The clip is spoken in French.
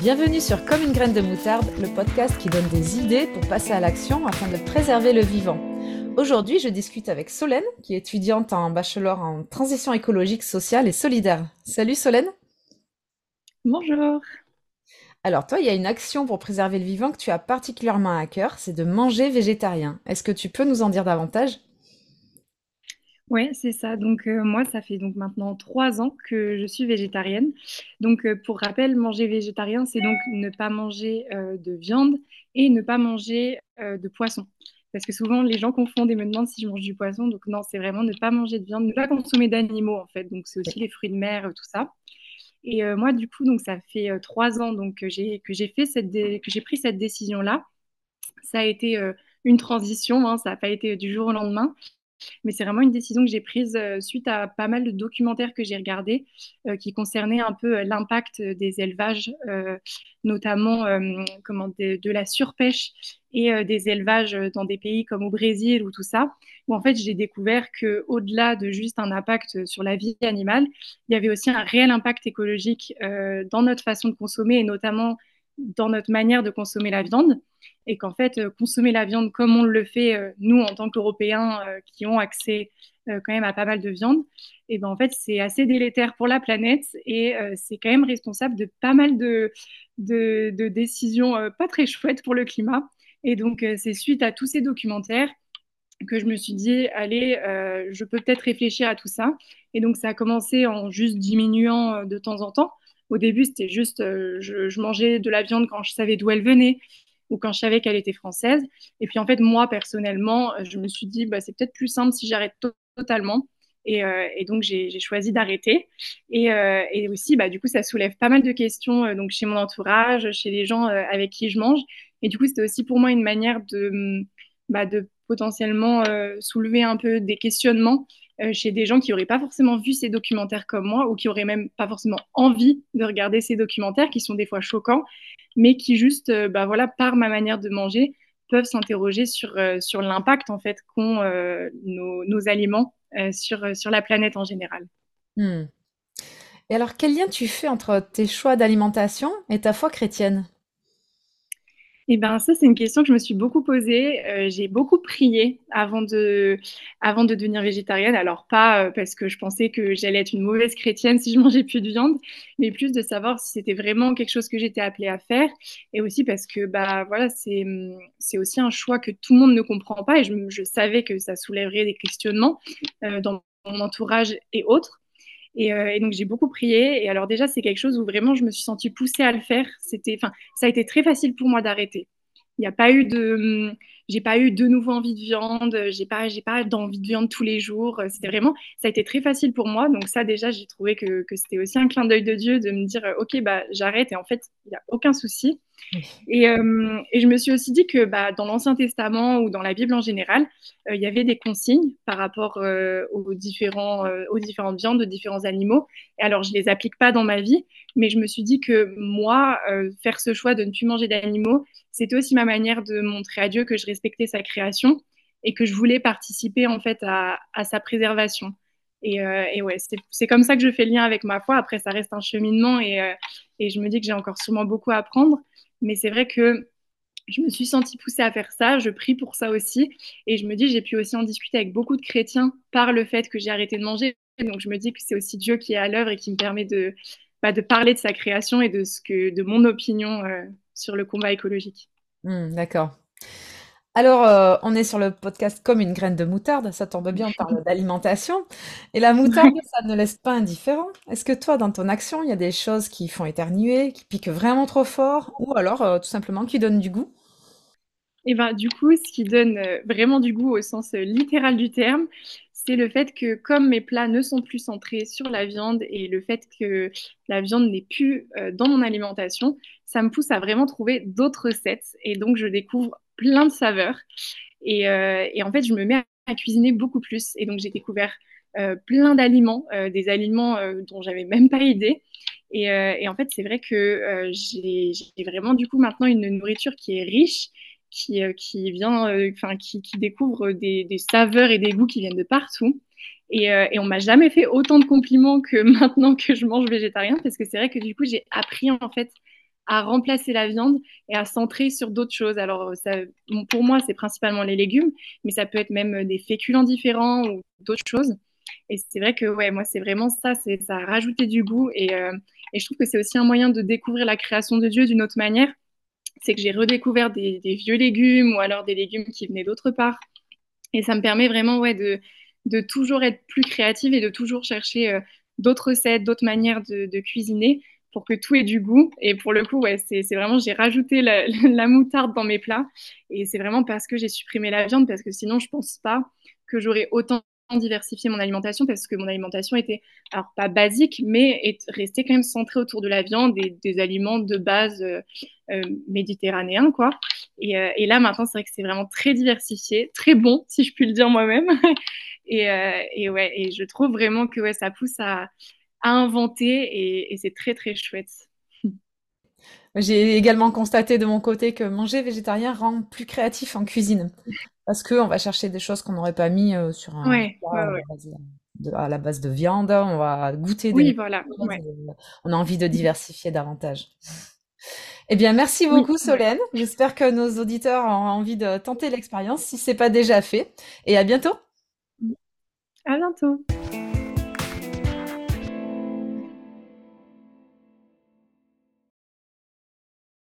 Bienvenue sur Comme une graine de moutarde, le podcast qui donne des idées pour passer à l'action afin de préserver le vivant. Aujourd'hui, je discute avec Solène, qui est étudiante en bachelor en transition écologique, sociale et solidaire. Salut Solène. Bonjour. Alors toi, il y a une action pour préserver le vivant que tu as particulièrement à cœur, c'est de manger végétarien. Est-ce que tu peux nous en dire davantage? Oui, c'est ça. Donc euh, moi, ça fait donc maintenant trois ans que je suis végétarienne. Donc euh, pour rappel, manger végétarien, c'est donc ne pas manger euh, de viande et ne pas manger de poisson. Parce que souvent, les gens confondent et me demandent si je mange du poisson. Donc non, c'est vraiment ne pas manger de viande, ne pas consommer d'animaux en fait. Donc c'est aussi les fruits de mer, tout ça. Et moi, du coup, donc ça fait trois ans donc que j'ai que j'ai fait cette que j'ai pris cette décision là. Ça a été une transition, hein, ça n'a pas été du jour au lendemain. Mais c'est vraiment une décision que j'ai prise euh, suite à pas mal de documentaires que j'ai regardés euh, qui concernaient un peu euh, l'impact des élevages, notamment de, la surpêche et des élevages dans des pays comme au Brésil ou tout ça, où en fait j'ai découvert quau delà de juste un impact sur la vie animale, il y avait aussi un réel impact écologique dans notre façon de consommer et notamment dans notre manière de consommer la viande et qu'en fait, euh, consommer la viande comme on le fait, euh, nous, en tant qu'Européens euh, qui ont accès quand même à pas mal de viande, et ben en fait, c'est assez délétère pour la planète et c'est quand même responsable de pas mal de décisions pas très chouettes pour le climat. Et donc, c'est suite à tous ces documentaires que je me suis dit, allez, je peux peut-être réfléchir à tout ça. Et donc, ça a commencé en juste diminuant de temps en temps. Au début, c'était juste, je, je, mangeais de la viande quand je savais d'où elle venait ou quand je savais qu'elle était française. Et puis en fait, moi personnellement, je me suis dit, bah, c'est peut-être plus simple si j'arrête totalement. Et, euh, donc j'ai choisi d'arrêter. Et, euh, aussi, bah, du coup, ça soulève pas mal de questions euh, donc chez mon entourage, chez les gens euh, avec qui je mange. Et du coup, c'était aussi pour moi une manière de, bah, potentiellement euh, soulever un peu des questionnements chez des gens qui n'auraient pas forcément vu ces documentaires comme moi ou qui n'auraient même pas forcément envie de regarder ces documentaires qui sont des fois choquants mais qui juste, euh, bah voilà, par ma manière de manger, peuvent s'interroger sur, euh, l'impact en fait qu'ont euh, nos, aliments sur, sur la planète en général. Hmm. Et alors, quel lien tu fais entre tes choix d'alimentation et ta foi chrétienne? Eh bien, ça, c'est une question que je me suis beaucoup posée. Euh, j'ai beaucoup prié avant de, devenir végétarienne. Alors, pas euh, parce que je pensais que j'allais être une mauvaise chrétienne si je mangeais plus de viande, mais plus de savoir si c'était vraiment quelque chose que j'étais appelée à faire. Et aussi parce que, bah, voilà, c'est, aussi un choix que tout le monde ne comprend pas. Et je, je savais que ça soulèverait des questionnements euh, dans mon entourage et autres. Euh, et, donc j'ai beaucoup prié. Et alors déjà, c'est quelque chose où vraiment je me suis sentie poussée à le faire. C'était, enfin, ça a été très facile pour moi d'arrêter. Il n'y a pas eu de, j'ai pas eu de nouveau envie de viande. J'ai pas, j'ai pas d'envie de viande tous les jours. C'était vraiment, ça a été très facile pour moi. Donc ça déjà, j'ai trouvé que, que c'était aussi un clin d'œil de Dieu de me dire, ok, bah j'arrête. Et en fait, il n'y a aucun souci. Et, euh, et, je me suis aussi dit que bah, dans l'Ancien Testament ou dans la Bible en général, euh, il y avait des consignes par rapport euh, aux, différents, aux différentes viandes, aux différents animaux. Et alors, je ne les applique pas dans ma vie, mais je me suis dit que moi, faire ce choix de ne plus manger d'animaux, c'était aussi ma manière de montrer à Dieu que je respectais sa création et que je voulais participer en fait à, sa préservation. Et, et ouais, c'est comme ça que je fais le lien avec ma foi. Après, ça reste un cheminement et je me dis que j'ai encore sûrement beaucoup à apprendre. Mais c'est vrai que je me suis sentie poussée à faire ça, je prie pour ça aussi. Et je me dis, j'ai pu aussi en discuter avec beaucoup de chrétiens par le fait que j'ai arrêté de manger. Donc je me dis que c'est aussi Dieu qui est à l'œuvre et qui me permet de, bah, parler de sa création et de, ce que, de mon opinion euh, sur le combat écologique. Mmh, d'accord. Alors, euh, on est sur le podcast comme une graine de moutarde, ça tombe bien, on parle d'alimentation. Et la moutarde, ça ne laisse pas indifférent. Est-ce que toi, dans ton action, il y a des choses qui font éternuer, qui piquent vraiment trop fort, ou alors euh, tout simplement qui donnent du goût? Et eh ben, du coup, ce qui donne euh, vraiment du goût au sens littéral du terme, c'est le fait que comme mes plats ne sont plus centrés sur la viande et le fait que la viande n'est plus dans mon alimentation, ça me pousse à vraiment trouver d'autres recettes. Et donc, je découvre plein de saveurs. Euh, et, en fait, je me mets à cuisiner beaucoup plus. Et donc, j'ai découvert euh, plein d'aliments, euh, des aliments dont j'avais même pas idée. Et, en fait, c'est vrai que j'ai vraiment du coup maintenant une nourriture qui est riche, qui, qui vient, qui, qui, découvre des, saveurs et des goûts qui viennent de partout. Et, et on m'a jamais fait autant de compliments que maintenant que je mange végétarien, parce que c'est vrai que du coup, j'ai appris en fait à remplacer la viande et à centrer sur d'autres choses. Alors, pour moi, c'est principalement les légumes, mais ça peut être même des féculents différents ou d'autres choses. Et c'est vrai que ouais, moi, c'est vraiment ça, c'est ça a rajouté du goût. Et, euh, je trouve que c'est aussi un moyen de découvrir la création de Dieu d'une autre manière. C'est que j'ai redécouvert des, vieux légumes ou alors des légumes qui venaient d'autre part. Et ça me permet vraiment ouais, de, de toujours être plus créative et de toujours chercher euh, d'autres recettes, d'autres manières de, cuisiner pour que tout ait du goût. Et pour le coup, ouais, c'est vraiment, j'ai rajouté la, moutarde dans mes plats. Et c'est vraiment parce que j'ai supprimé la viande, parce que sinon, je pense pas que j'aurais autant diversifier mon alimentation parce que mon alimentation était, alors pas basique, mais est restée quand même centrée autour de la viande et des aliments de base euh, euh, méditerranéens, quoi. Et, euh, et, là, maintenant, c'est vrai que c'est vraiment très diversifié, très bon, si je puis le dire moi-même. et, euh, et, ouais, et je trouve vraiment que ouais, ça pousse à, à inventer et, et c'est très, très chouette. J'ai également constaté de mon côté que manger végétarien rend plus créatif en cuisine. Parce qu'on va chercher des choses qu'on n'aurait pas mis euh, sur un ouais, plat ouais, ouais. à la base de viande. On va goûter oui, des voilà, choses. On a envie de diversifier davantage. Eh bien, merci beaucoup oui, Solène. J'espère que nos auditeurs ont envie de tenter l'expérience si ce n'est pas déjà fait. Et à bientôt. À bientôt.